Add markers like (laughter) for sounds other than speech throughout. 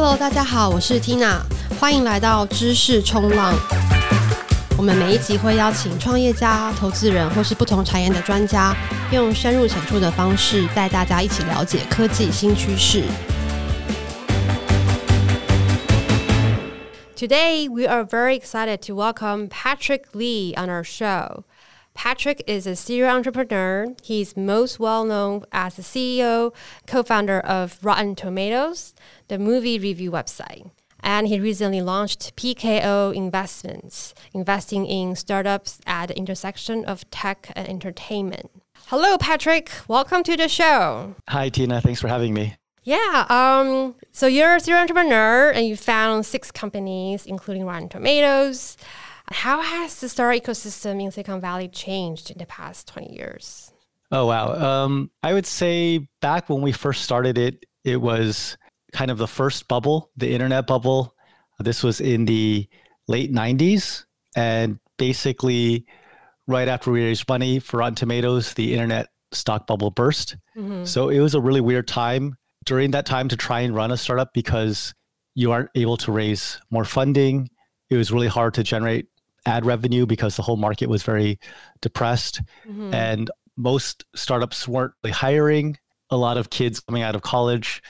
Hello，大家好，我是 Tina，欢迎来到知识冲浪。我们每一集会邀请创业家、投资人或是不同产业的专家，用深入浅出的方式带大家一起了解科技新趋势。Today, we are very excited to welcome Patrick Lee on our show. Patrick is a serial entrepreneur. He's most well known as the CEO, co founder of Rotten Tomatoes, the movie review website. And he recently launched PKO Investments, investing in startups at the intersection of tech and entertainment. Hello, Patrick. Welcome to the show. Hi, Tina. Thanks for having me. Yeah. Um, so you're a serial entrepreneur and you found six companies, including Rotten Tomatoes. How has the startup ecosystem in Silicon Valley changed in the past 20 years? Oh, wow. Um, I would say back when we first started it, it was kind of the first bubble, the internet bubble. This was in the late 90s. And basically, right after we raised money for Rotten Tomatoes, the internet stock bubble burst. Mm-hmm. So it was a really weird time during that time to try and run a startup because you aren't able to raise more funding. It was really hard to generate ad revenue because the whole market was very depressed. Mm-hmm. And most startups weren't really hiring. A lot of kids coming out of college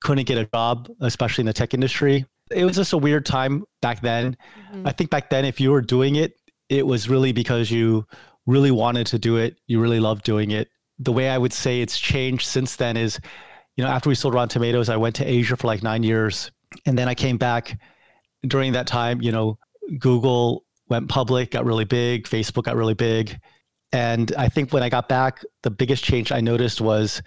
couldn't get a job, especially in the tech industry. It was just a weird time back then. Mm-hmm. I think back then, if you were doing it, it was really because you really wanted to do it. You really loved doing it. The way I would say it's changed since then is, you know, after we sold Rotten Tomatoes, I went to Asia for like nine years. And then I came back during that time, you know, Google went public, got really big, Facebook got really big. And I think when I got back, the biggest change I noticed was,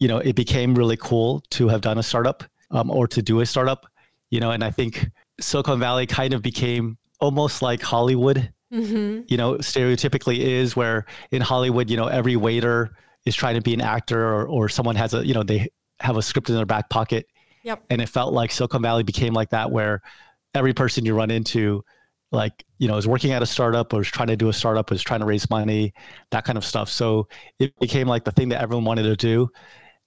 you know, it became really cool to have done a startup um, or to do a startup, you know, and I think Silicon Valley kind of became almost like Hollywood, mm-hmm. you know, stereotypically is where in Hollywood, you know, every waiter is trying to be an actor or, or someone has a, you know, they have a script in their back pocket. Yep. And it felt like Silicon Valley became like that, where every person you run into like you know is working at a startup or was trying to do a startup was trying to raise money that kind of stuff so it became like the thing that everyone wanted to do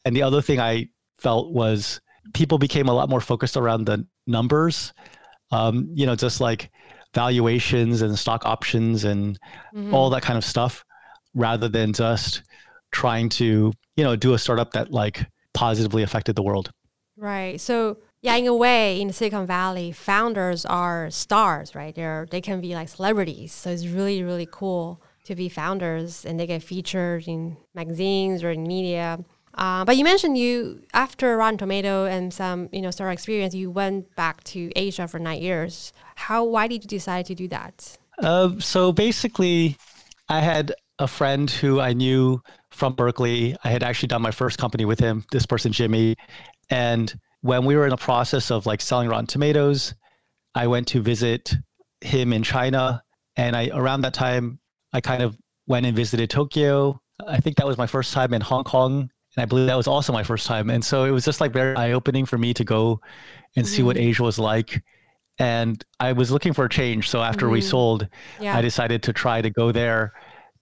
and the other thing i felt was people became a lot more focused around the numbers um, you know just like valuations and stock options and mm-hmm. all that kind of stuff rather than just trying to you know do a startup that like positively affected the world right so yeah, in a way, in Silicon Valley, founders are stars, right? They're they can be like celebrities. So it's really really cool to be founders, and they get featured in magazines or in media. Uh, but you mentioned you after Rotten Tomato and some you know startup experience, you went back to Asia for nine years. How? Why did you decide to do that? Uh, so basically, I had a friend who I knew from Berkeley. I had actually done my first company with him. This person, Jimmy, and when we were in the process of like selling Rotten Tomatoes, I went to visit him in China. And I around that time, I kind of went and visited Tokyo. I think that was my first time in Hong Kong. And I believe that was also my first time. And so it was just like very eye opening for me to go and see what mm-hmm. Asia was like. And I was looking for a change. So after mm-hmm. we sold, yeah. I decided to try to go there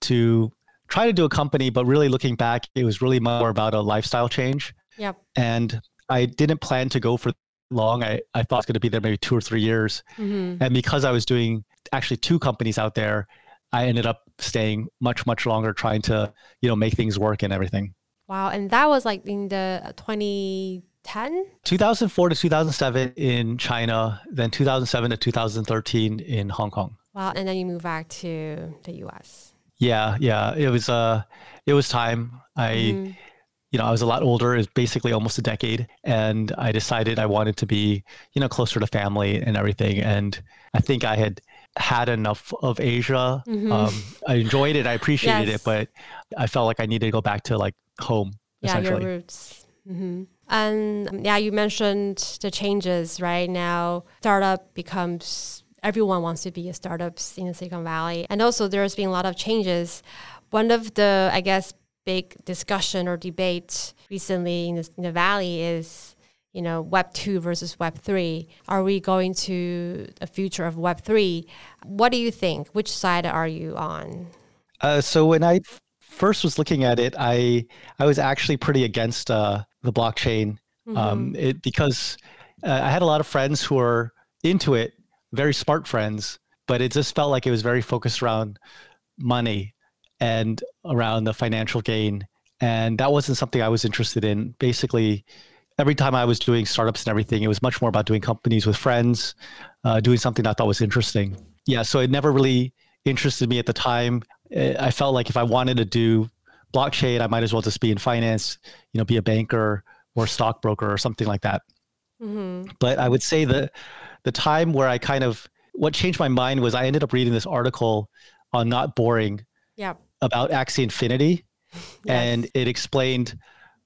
to try to do a company, but really looking back, it was really more about a lifestyle change. Yep. And I didn't plan to go for long. I, I thought it was going to be there maybe two or three years. Mm-hmm. And because I was doing actually two companies out there, I ended up staying much, much longer trying to, you know, make things work and everything. Wow. And that was like in the 2010? 2004 to 2007 in China, then 2007 to 2013 in Hong Kong. Wow. And then you moved back to the US. Yeah. Yeah. It was, uh, it was time. I, mm-hmm you know, I was a lot older, it's basically almost a decade. And I decided I wanted to be, you know, closer to family and everything. And I think I had had enough of Asia. Mm-hmm. Um, I enjoyed it. I appreciated yes. it, but I felt like I needed to go back to like home. Yeah, your roots. Mm-hmm. And um, yeah, you mentioned the changes right now. Startup becomes everyone wants to be a startups in the Silicon Valley, and also there's been a lot of changes. One of the, I guess, big discussion or debate recently in the, in the valley is you know web 2 versus web 3 are we going to a future of web 3 what do you think? Which side are you on? Uh, so when i first was looking at it i i was actually pretty against uh, the blockchain. Um, mm-hmm. um, it, because uh, I had a lot of friends who were into it, very smart friends, but it just felt like it was very focused around money and around the financial gain. And that wasn't something I was interested in. Basically, every time I was doing startups and everything, it was much more about doing companies with friends, uh, doing something I thought was interesting. Yeah, so it never really interested me at the time. I felt like if I wanted to do blockchain, I might as well just be in finance, you know, be a banker or stockbroker or something like that. Mm-hmm. But I would say that the time where I kind of what changed my mind was I ended up reading this article on not boring yeah. about Axie Infinity, yes. and it explained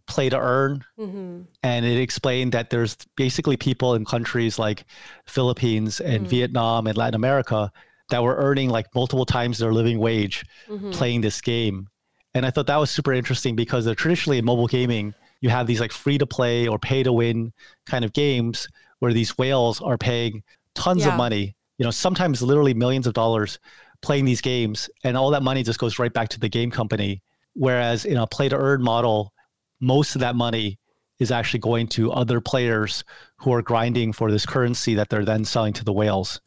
play to earn, mm-hmm. and it explained that there's basically people in countries like Philippines and mm-hmm. Vietnam and Latin America that were earning like multiple times their living wage mm-hmm. playing this game. And I thought that was super interesting because traditionally in mobile gaming, you have these like free to play or pay to win kind of games where these whales are paying tons yeah. of money, you know, sometimes literally millions of dollars playing these games, and all that money just goes right back to the game company. Whereas in a play to earn model, most of that money is actually going to other players who are grinding for this currency that they're then selling to the whales.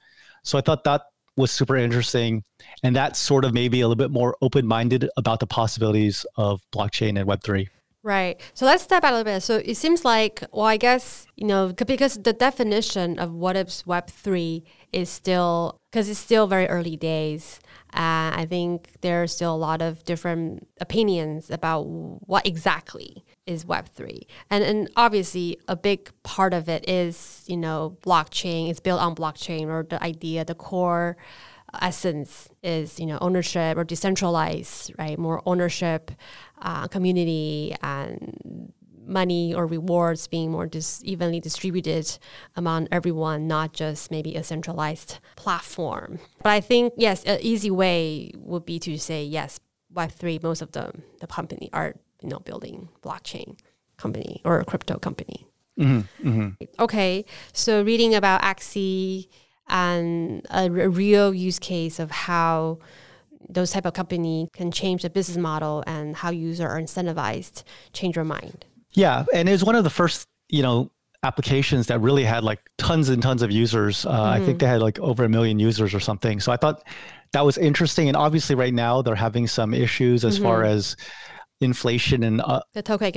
So I thought that was super interesting. And that sort of maybe a little bit more open minded about the possibilities of blockchain and Web3. Right. So let's step back a little bit. So it seems like, well, I guess, you know, because the definition of what is Web3 is still, because it's still very early days. Uh, I think there are still a lot of different opinions about what exactly is Web3. And, and obviously, a big part of it is, you know, blockchain, it's built on blockchain or the idea, the core essence is you know ownership or decentralized right more ownership uh, community and money or rewards being more dis- evenly distributed among everyone, not just maybe a centralized platform. But I think, yes, an easy way would be to say, yes, Web3, most of the, the company are, you know, building blockchain company or a crypto company. Mm-hmm, mm-hmm. Okay, so reading about Axie and a, a real use case of how those type of company can change the business model and how users are incentivized change your mind yeah and it was one of the first you know applications that really had like tons and tons of users uh, mm-hmm. i think mm-hmm. they had like over a million users or something so i thought that was interesting and obviously right now they're having some issues as mm-hmm. far as inflation and uh,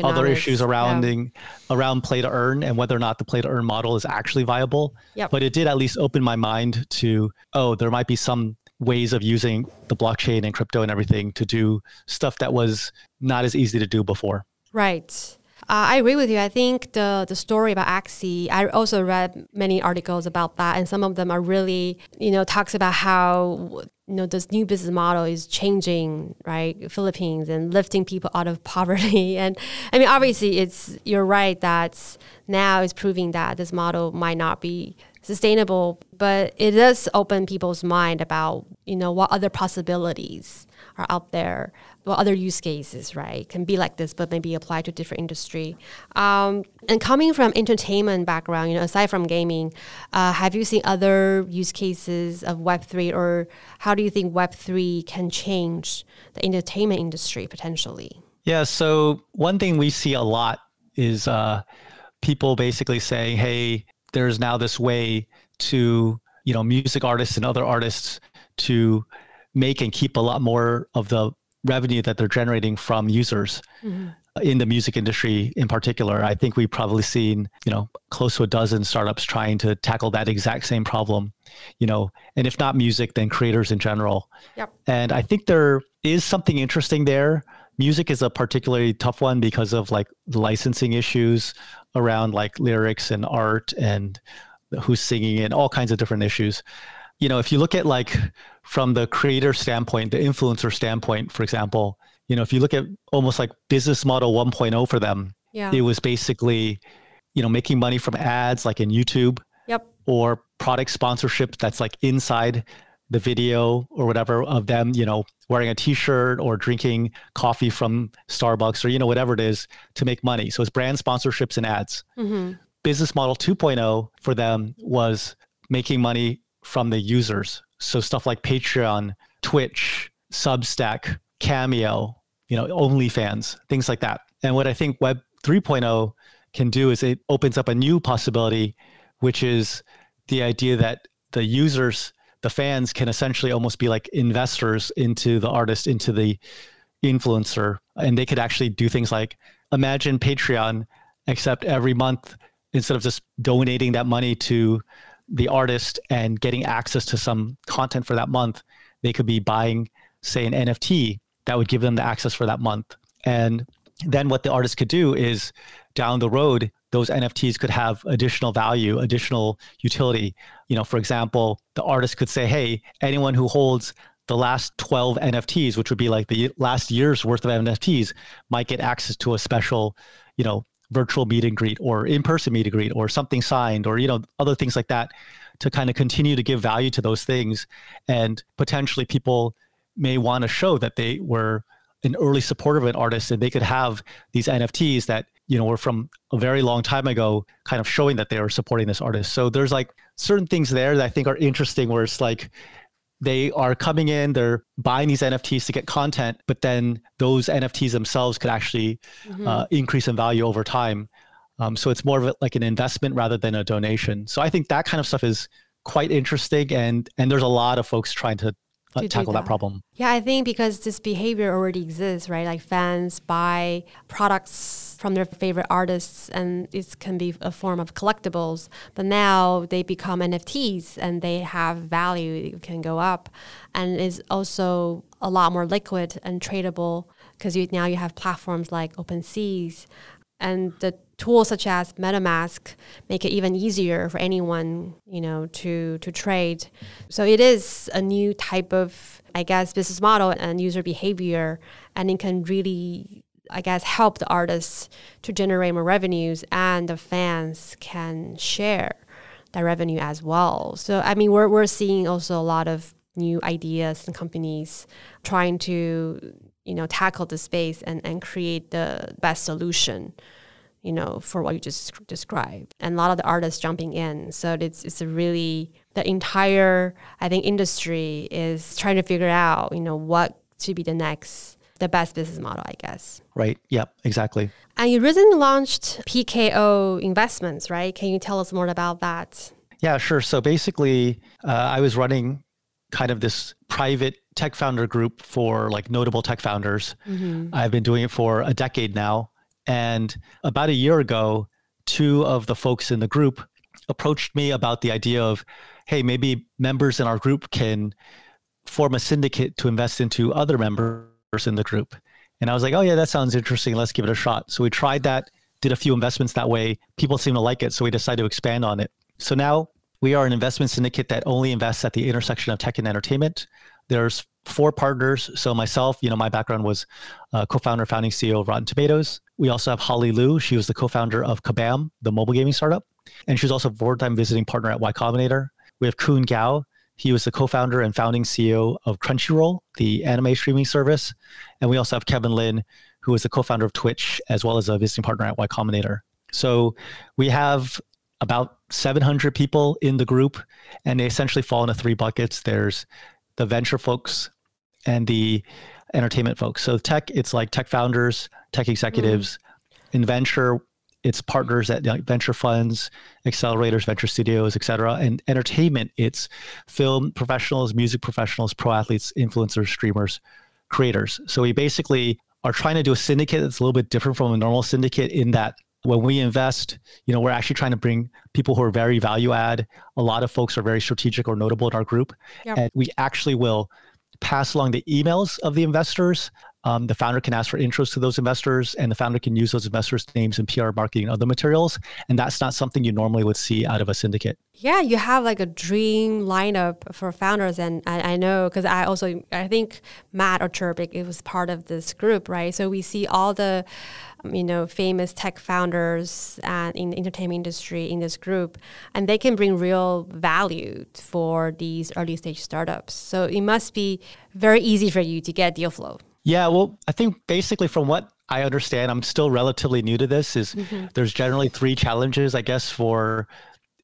other issues around yeah. around play to earn and whether or not the play to earn model is actually viable. Yep. But it did at least open my mind to oh, there might be some ways of using the blockchain and crypto and everything to do stuff that was not as easy to do before. Right. Uh, I agree with you. I think the the story about Axie, I also read many articles about that, and some of them are really, you know, talks about how you know this new business model is changing, right? Philippines and lifting people out of (laughs) poverty, and I mean, obviously, it's you're right that now it's proving that this model might not be sustainable, but it does open people's mind about you know what other possibilities are out there, what other use cases, right, can be like this, but maybe apply to different industry. Um, and coming from entertainment background, you know, aside from gaming, uh, have you seen other use cases of Web three, or how do you think Web three can change the entertainment industry potentially? Yeah. So one thing we see a lot is uh, people basically saying, "Hey, there's now this way to you know music artists and other artists to make and keep a lot more of the revenue that they're generating from users mm-hmm. in the music industry in particular i think we've probably seen you know close to a dozen startups trying to tackle that exact same problem you know and if not music then creators in general yep. and i think there is something interesting there music is a particularly tough one because of like licensing issues around like lyrics and art and who's singing and all kinds of different issues. You know, if you look at like from the creator standpoint, the influencer standpoint, for example, you know, if you look at almost like business model 1.0 for them, yeah. it was basically, you know, making money from ads like in YouTube. Yep. Or product sponsorship that's like inside the video or whatever of them, you know, wearing a t-shirt or drinking coffee from Starbucks or you know whatever it is to make money. So it's brand sponsorships and ads. Mm-hmm. Business model 2.0 for them was making money from the users. So stuff like Patreon, Twitch, Substack, Cameo, you know, OnlyFans, things like that. And what I think Web 3.0 can do is it opens up a new possibility which is the idea that the users, the fans, can essentially almost be like investors into the artist, into the influencer, and they could actually do things like imagine Patreon, except every month instead of just donating that money to the artist and getting access to some content for that month, they could be buying, say, an NFT that would give them the access for that month. And then what the artist could do is down the road, those NFTs could have additional value, additional utility. You know, for example, the artist could say, hey, anyone who holds the last 12 NFTs, which would be like the last year's worth of NFTs, might get access to a special, you know, virtual meet and greet or in-person meet and greet or something signed or you know other things like that to kind of continue to give value to those things. And potentially people may want to show that they were an early supporter of an artist and they could have these nfts that you know were from a very long time ago kind of showing that they were supporting this artist. So there's like certain things there that i think are interesting where it's like they are coming in, they're buying these NFTs to get content, but then those NFTs themselves could actually mm-hmm. uh, increase in value over time. Um, so it's more of a, like an investment rather than a donation. So I think that kind of stuff is quite interesting, and and there's a lot of folks trying to uh, tackle that. that. problem. Yeah, I think because this behavior already exists, right? Like fans buy products from their favorite artists, and it can be a form of collectibles. But now they become NFTs, and they have value. It can go up, and is also a lot more liquid and tradable because you, now you have platforms like OpenSeas, and the tools such as MetaMask make it even easier for anyone, you know, to to trade. So it is a new type of, I guess, business model and user behavior, and it can really, I guess, help the artists to generate more revenues, and the fans can share that revenue as well. So I mean, we're we're seeing also a lot of new ideas and companies trying to you know tackle the space and, and create the best solution you know, for what you just described. And a lot of the artists jumping in. So it's it's a really the entire I think industry is trying to figure out, you know, what should be the next the best business model, I guess. Right. Yep. Exactly. And you recently launched PKO Investments, right? Can you tell us more about that? Yeah, sure. So basically, uh, I was running kind of this private tech founder group for like notable tech founders. Mm-hmm. I've been doing it for a decade now. And about a year ago, two of the folks in the group approached me about the idea of, hey, maybe members in our group can form a syndicate to invest into other members in the group. And I was like, oh, yeah, that sounds interesting. Let's give it a shot. So we tried that, did a few investments that way. People seem to like it. So we decided to expand on it. So now we are an investment syndicate that only invests at the intersection of tech and entertainment. There's four partners. So myself, you know, my background was uh, co-founder, founding CEO of Rotten Tomatoes. We also have Holly Liu. She was the co-founder of Kabam, the mobile gaming startup, and she was also a four-time visiting partner at Y Combinator. We have Kun Gao. He was the co-founder and founding CEO of Crunchyroll, the anime streaming service, and we also have Kevin Lin, who was the co-founder of Twitch as well as a visiting partner at Y Combinator. So we have about 700 people in the group, and they essentially fall into three buckets. There's the venture folks and the entertainment folks. So tech, it's like tech founders, tech executives. Mm. In venture, it's partners at like venture funds, accelerators, venture studios, et cetera. And entertainment, it's film professionals, music professionals, pro athletes, influencers, streamers, creators. So we basically are trying to do a syndicate that's a little bit different from a normal syndicate in that when we invest, you know, we're actually trying to bring people who are very value add. A lot of folks are very strategic or notable in our group. Yep. And we actually will pass along the emails of the investors. Um, the founder can ask for intros to those investors, and the founder can use those investors' names in PR marketing and other materials. And that's not something you normally would see out of a syndicate. Yeah, you have like a dream lineup for founders, and I, I know because I also I think Matt or Cherbik it was part of this group, right? So we see all the you know famous tech founders and in the entertainment industry in this group and they can bring real value for these early stage startups so it must be very easy for you to get deal flow yeah well i think basically from what i understand i'm still relatively new to this is mm-hmm. there's generally three challenges i guess for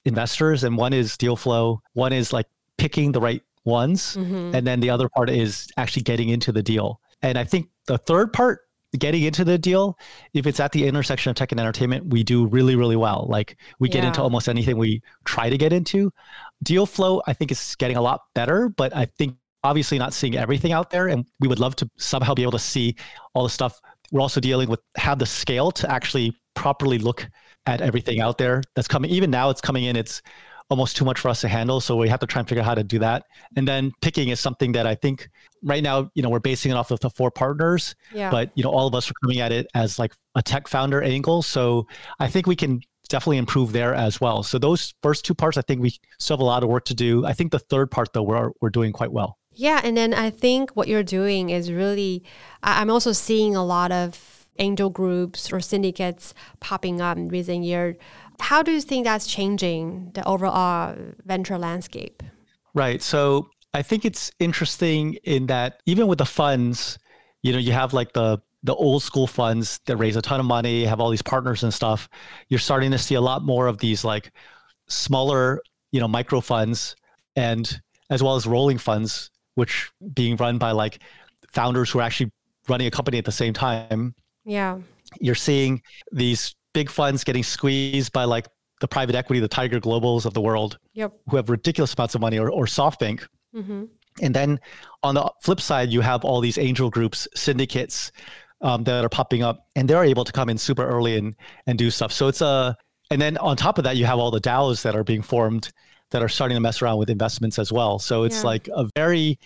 investors and one is deal flow one is like picking the right ones mm-hmm. and then the other part is actually getting into the deal and i think the third part getting into the deal, if it's at the intersection of tech and entertainment, we do really, really well. Like we get Yeah. into almost anything we try to get into. Deal flow, I think, is getting a lot better, but I think obviously not seeing everything out there. And we would love to somehow be able to see all the stuff. We're also dealing with have the scale to actually properly look at everything out there that's coming. Even now, it's coming in. It's almost too much for us to handle. So we have to try and figure out how to do that. And then picking is something that I think right now, you know, we're basing it off of the four partners Yeah. but you know all of us are coming at it as like a tech founder angle so i think we can definitely improve there as well so those first two parts i think we still have a lot of work to do i think the third part though we're, we're doing quite well Yeah, and then I think what you're doing is really, I'm also seeing a lot of angel groups or syndicates popping up in recent years. How do you think that's changing the overall venture landscape? right so i think it's interesting in that even with the funds you know you have like the the old school funds that raise a ton of money have all these partners and stuff you're starting to see a lot more of these like smaller you know micro funds and as well as rolling funds which being run by like founders who are actually running a company at the same time Yeah. you're seeing these big funds getting squeezed by like the private equity the tiger globals of the world Yep. who have ridiculous amounts of money or, or softbank Mm-hmm. and then on the flip side, you have all these angel groups, syndicates um, that are popping up, and they're able to come in super early and and do stuff. So it's a, and then on top of that, you have all the DAOs that are being formed that are starting to mess around with investments as well. So it's Yeah. like a very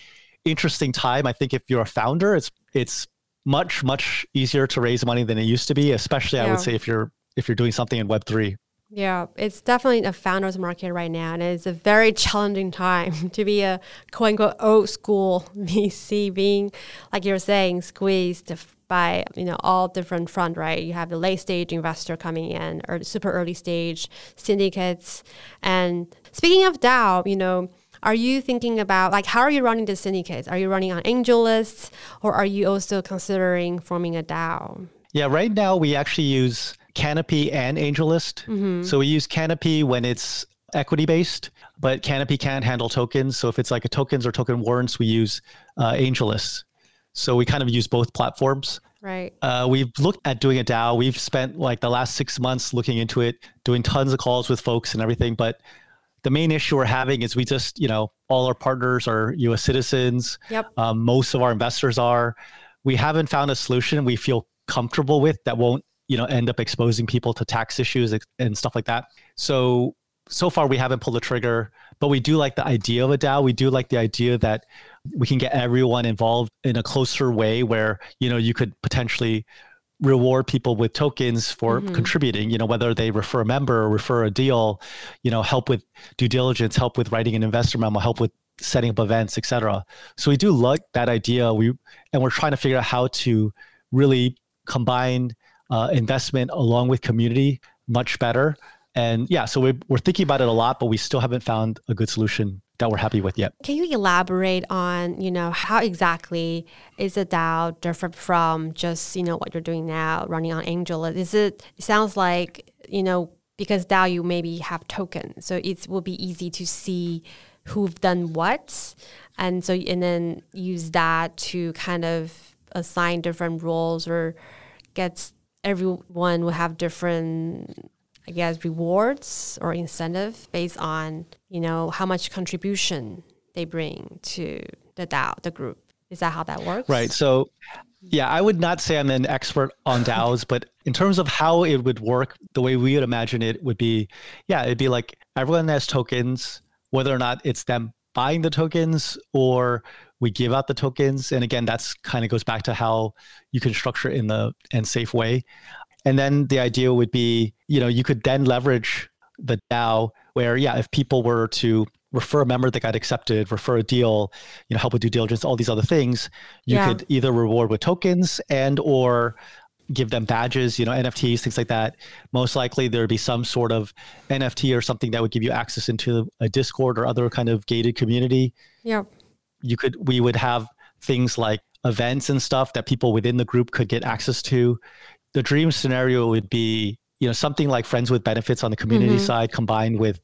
interesting time. I think if you're a founder, it's it's much much easier to raise money than it used to be, especially I would say if you're if you're doing something in Web three. Yeah, it's definitely a founder's market right now, and it's a very (laughs) challenging time (laughs) to be a quote unquote old school (laughs) VC, being like you're saying squeezed by you know all different front. Right, you have the late stage investor coming in, or super early stage syndicates. And speaking of DAO, you know. Are you thinking about like how are you running the syndicates? Are you running on angel lists, or are you also considering forming a DAO? Yeah, right now we actually use Canopy and AngelList. So we use Canopy when it's equity based, but Canopy can't handle tokens. So if it's like a tokens or token warrants, we use uh, AngelList. So we kind of use both platforms. Right. Uh, we've looked at doing a DAO. We've spent like the last six months looking into it, doing tons of calls with folks and everything. But the main issue we're having is we just, you know, all our partners are US citizens. Yep. Um, most of our investors are. We haven't found a solution we feel comfortable with that won't, you know, end up exposing people to tax issues and stuff like that. So so far we haven't pulled the trigger, but we do like the idea of a DAO. We do like the idea that we can get everyone involved in a closer way where, you know, you could potentially reward people with tokens for Mhm. contributing, you know, whether they refer a member or refer a deal, you know, help with due diligence, help with writing an investor memo, help with setting up events, et cetera. So we do like that idea. We and we're trying to figure out how to really combine uh, investment along with community much better. And yeah, so we're, we're thinking about it a lot, but we still haven't found a good solution that we're happy with yet. Can you elaborate on, you know, how exactly is a DAO different from just, you know, what you're doing now, running on Angel? Is it, it sounds like, you know, because DAO you maybe have tokens, so it will be easy to see who've done what, and so and then use that to kind of assign different roles or get everyone will have different I guess rewards or incentive based on you know how much contribution they bring to the DAO, the group. Is that how that works? Right. So, yeah, I would not say I'm an expert on (laughs) DAOs, but in terms of how it would work, the way we would imagine it would be, yeah, it'd be like everyone has tokens, whether or not it's them buying the tokens or we give out the tokens. And again, that's kind of goes back to how you can structure it in the and safe way. And then the idea would be, you know, you could then leverage the DAO where, yeah, if people were to refer a member that got accepted, refer a deal, you know, help with due diligence, all these other things, you Yeah. could either reward with tokens and or give them badges, you know, NFTs, things like that. Most likely there'd be some sort of NFT or something that would give you access into a Discord or other kind of gated community Yeah. you could we would have things like events and stuff that people within the group could get access to the dream scenario would be you know something like friends with benefits on the community Mhm. side combined with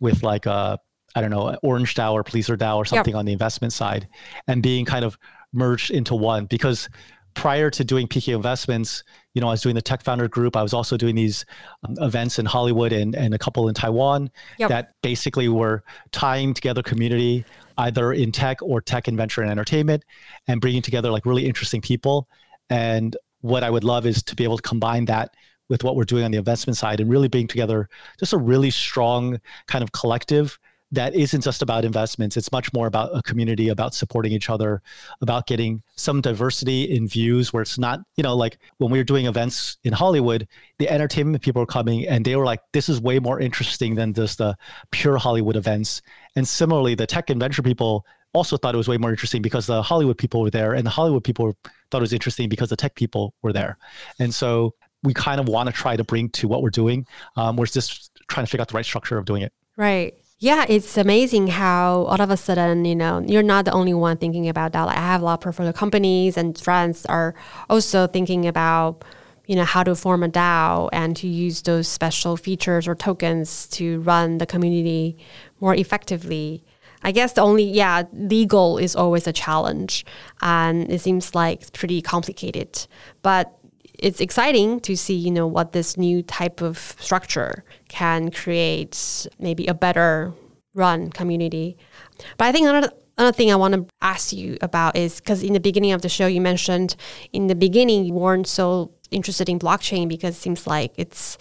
with like a i don't know orange dao or Pleasr dao or something on the investment side and being kind of merged into one because prior to doing PK Investments, you know, I was doing the Tech Founder Group. I was also doing these um, events in Hollywood and, and a couple in Taiwan yep. that basically were tying together community, either in tech or tech and venture and entertainment, and bringing together like really interesting people. And what I would love is to be able to combine that with what we're doing on the investment side and really bring together just a really strong kind of collective that isn't just about investments. It's much more about a community, about supporting each other, about getting some diversity in views where it's not, you know, like when we were doing events in Hollywood, the entertainment people were coming and they were like, this is way more interesting than just the pure Hollywood events. And similarly, the tech and venture people also thought it was way more interesting because the Hollywood people were there and the Hollywood people thought it was interesting because the tech people were there. And so we kind of want to try to bring to what we're doing. Um, we're just trying to figure out the right structure of doing it. Right. Yeah, it's amazing how all of a sudden, you know, you're not the only one thinking about that. Like I have a lot of portfolio companies and friends are also thinking about, you know, how to form a DAO and to use those special features or tokens to run the community more effectively. I guess the only, yeah, legal is always a challenge and it seems like pretty complicated. But it's exciting to see, you know, what this new type of structure can create maybe a better run community. But I think another another thing I want to ask you about is because in the beginning of the show you mentioned in the beginning you weren't so interested in blockchain because it seems like it's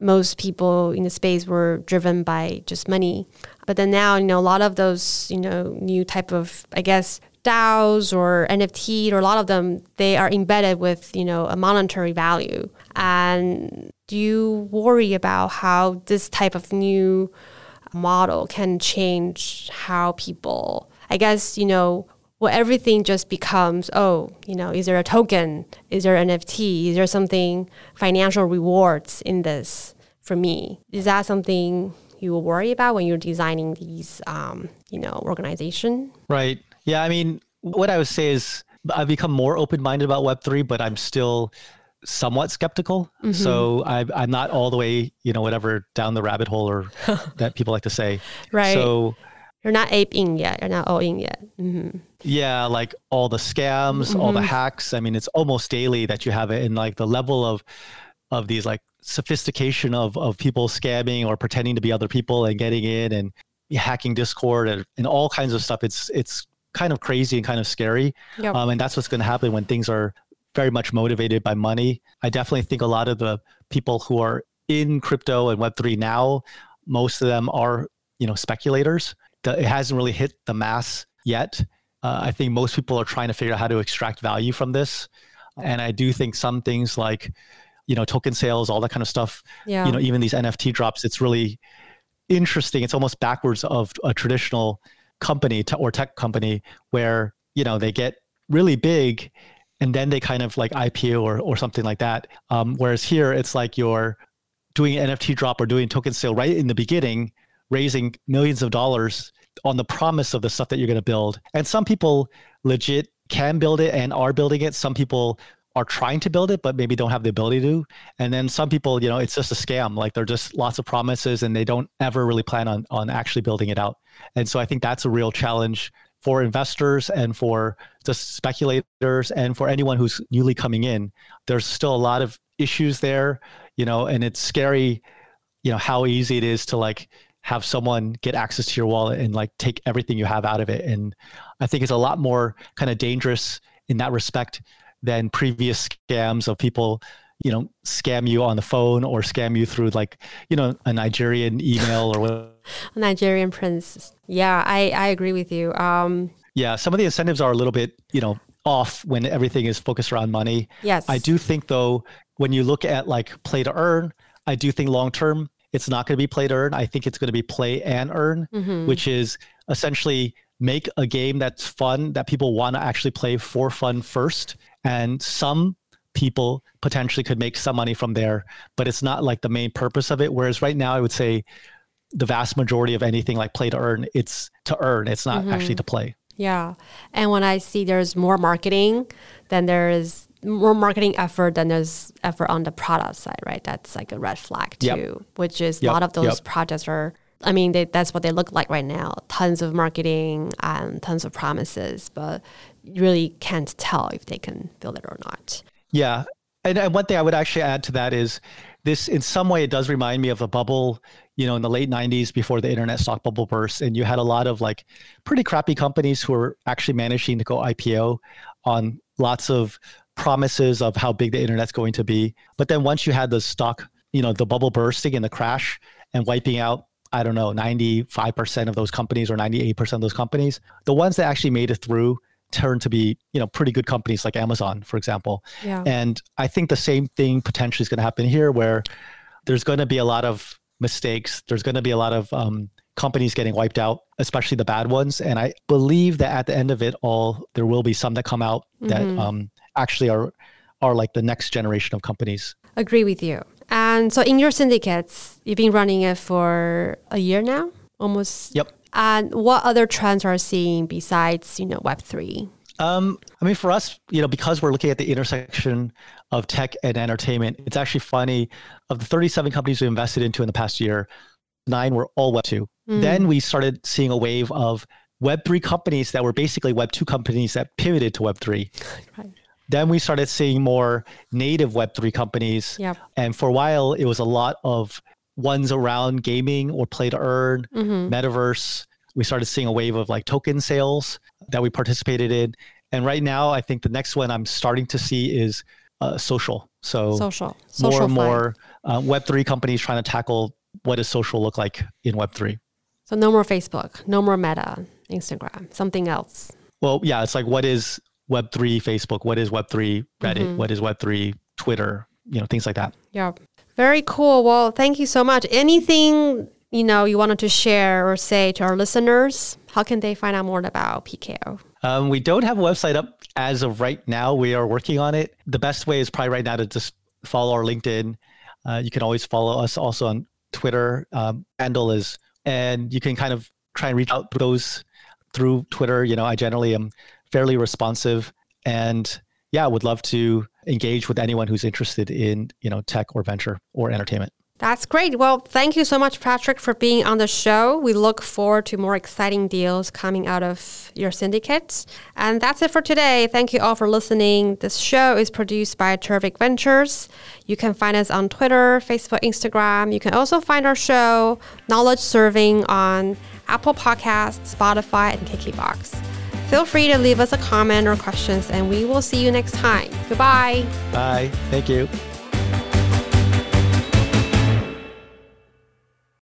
most people in the space were driven by just money. But then now, you know, a lot of those, you know, new type of, I guess, DAOs or NFT or a lot of them, they are embedded with, you know, a monetary value. And do you worry about how this type of new model can change how people, I guess, you know, well, everything just becomes, oh, you know, is there a token? Is there an NFT? Is there something financial rewards in this for me? Is that something you will worry about when you're designing these, um, you know, organization? Right. Yeah, I mean, what I would say is I've become more open-minded about Web3, but I'm still somewhat skeptical. Mm-hmm. So I, I'm not all the way, you know, whatever down the rabbit hole or (laughs) that people like to say. Right. So you're not ape in yet. You're not all in yet. Mm-hmm. Yeah, like all the scams, mm-hmm. all the mm-hmm. hacks. I mean, it's almost daily that you have it, and like the level of of these like sophistication of of people scamming or pretending to be other people and getting in and hacking Discord and, and all kinds of stuff. It's it's kind of crazy and kind of scary. Yep. Um, and that's what's going to happen when things are very much motivated by money. I definitely think a lot of the people who are in crypto and Web3 now, most of them are, you know, speculators. it hasn't really hit the mass yet. Uh, I think most people are trying to figure out how to extract value from this. And I do think some things like, you know, token sales, all that kind of stuff, yeah. you know, even these NFT drops, it's really interesting. It's almost backwards of a traditional company or tech company where you know they get really big and then they kind of like IPO or or something like that. Um, whereas here it's like you're doing an NFT drop or doing token sale right in the beginning, raising millions of dollars on the promise of the stuff that you're going to build. And some people legit can build it and are building it. Some people are trying to build it but maybe don't have the ability to. And then some people you know it's just a scam. Like they're just lots of promises and they don't ever really plan on on actually building it out. And so i think that's a real challenge for investors and for just speculators and for anyone who's newly coming in. There's still a lot of issues there you know and it's scary you know how easy it is to like have someone get access to your wallet and like take everything you have out of it. And i think it's a lot more kind of dangerous in that respect than previous scams of people you know scam you on the phone or scam you through like you know a nigerian email or what (laughs) nigerian prince. Yeah i i agree with you. Um yeah some of the incentives are a little bit you know off when everything is focused around money. Yes. I do think though when you look at like play to earn i do think long term it's not going to be play to earn. I think it's going to be play and earn mm-hmm. which is essentially make a game that's fun that people want to actually play for fun first and some people potentially could make some money from there, but it's not like the main purpose of it. Whereas right now, I would say the vast majority of anything like play to earn, it's to earn, it's not mm-hmm. actually to play. Yeah. And when I see there's more marketing, then there is more marketing effort than there's effort on the product side, right? That's like a red flag too, yep. which is yep. a lot of those yep. projects are I mean, they, that's what they look like right now. Tons of marketing and tons of promises, but really can't tell if they can build it or not. Yeah. And, and one thing I would actually add to that is this, in some way, it does remind me of a bubble, you know, in the late 90s before the internet stock bubble burst. And you had a lot of like pretty crappy companies who were actually managing to go IPO on lots of promises of how big the internet's going to be. But then once you had the stock, you know, the bubble bursting and the crash and wiping out I don't know, 95% of those companies or 98% of those companies, the ones that actually made it through turned to be, you know, pretty good companies like Amazon, for example. Yeah. And I think the same thing potentially is going to happen here where there's going to be a lot of mistakes. There's going to be a lot of um, companies getting wiped out, especially the bad ones. And I believe that at the end of it all, there will be some that come out that mm-hmm. um, actually are are like the next generation of companies. Agree with you. And so in your syndicates, you've been running it for a year now, almost. Yep. And what other trends are seeing besides, you know, Web three? Um, I mean, for us, you know, because we're looking at the intersection of tech and entertainment, it's actually funny. Of the 37 companies we invested into in the past year, nine were all Web two. Mm. Then we started seeing a wave of Web three companies that were basically Web two companies that pivoted to Web three. (sighs) Right. Then we started seeing more native Web3 companies. Yep. And for a while, it was a lot of ones around gaming or play to earn, mm-hmm. metaverse. We started seeing a wave of like token sales that we participated in. And right now, I think the next one I'm starting to see is uh, social. So social, social more and more uh, Web3 companies trying to tackle what does social look like in Web3. So no more Facebook, no more Meta, Instagram, something else. Well, yeah, it's like what is Web3 Facebook, what is Web3 Reddit, mm-hmm. what is Web3 Twitter, you know, things like that. Yeah. Very cool. Well, thank you so much. Anything, you know, you wanted to share or say to our listeners? How can they find out more about PKO? Um, we don't have a website up as of right now. We are working on it. The best way is probably right now to just follow our LinkedIn. Uh, you can always follow us also on Twitter. Um, handle is, and you can kind of try and reach out to those through Twitter. You know, I generally am fairly responsive and yeah, would love to engage with anyone who's interested in, you know, tech or venture or entertainment. That's great. Well, thank you so much, Patrick, for being on the show. We look forward to more exciting deals coming out of your syndicates. And that's it for today. Thank you all for listening. This show is produced by Terrific Ventures. You can find us on Twitter, Facebook, Instagram. You can also find our show, Knowledge Surfing, on Apple Podcasts, Spotify, and KKBox. Feel free to leave us a comment or questions, and we will see you next time. Goodbye. Bye. Thank you.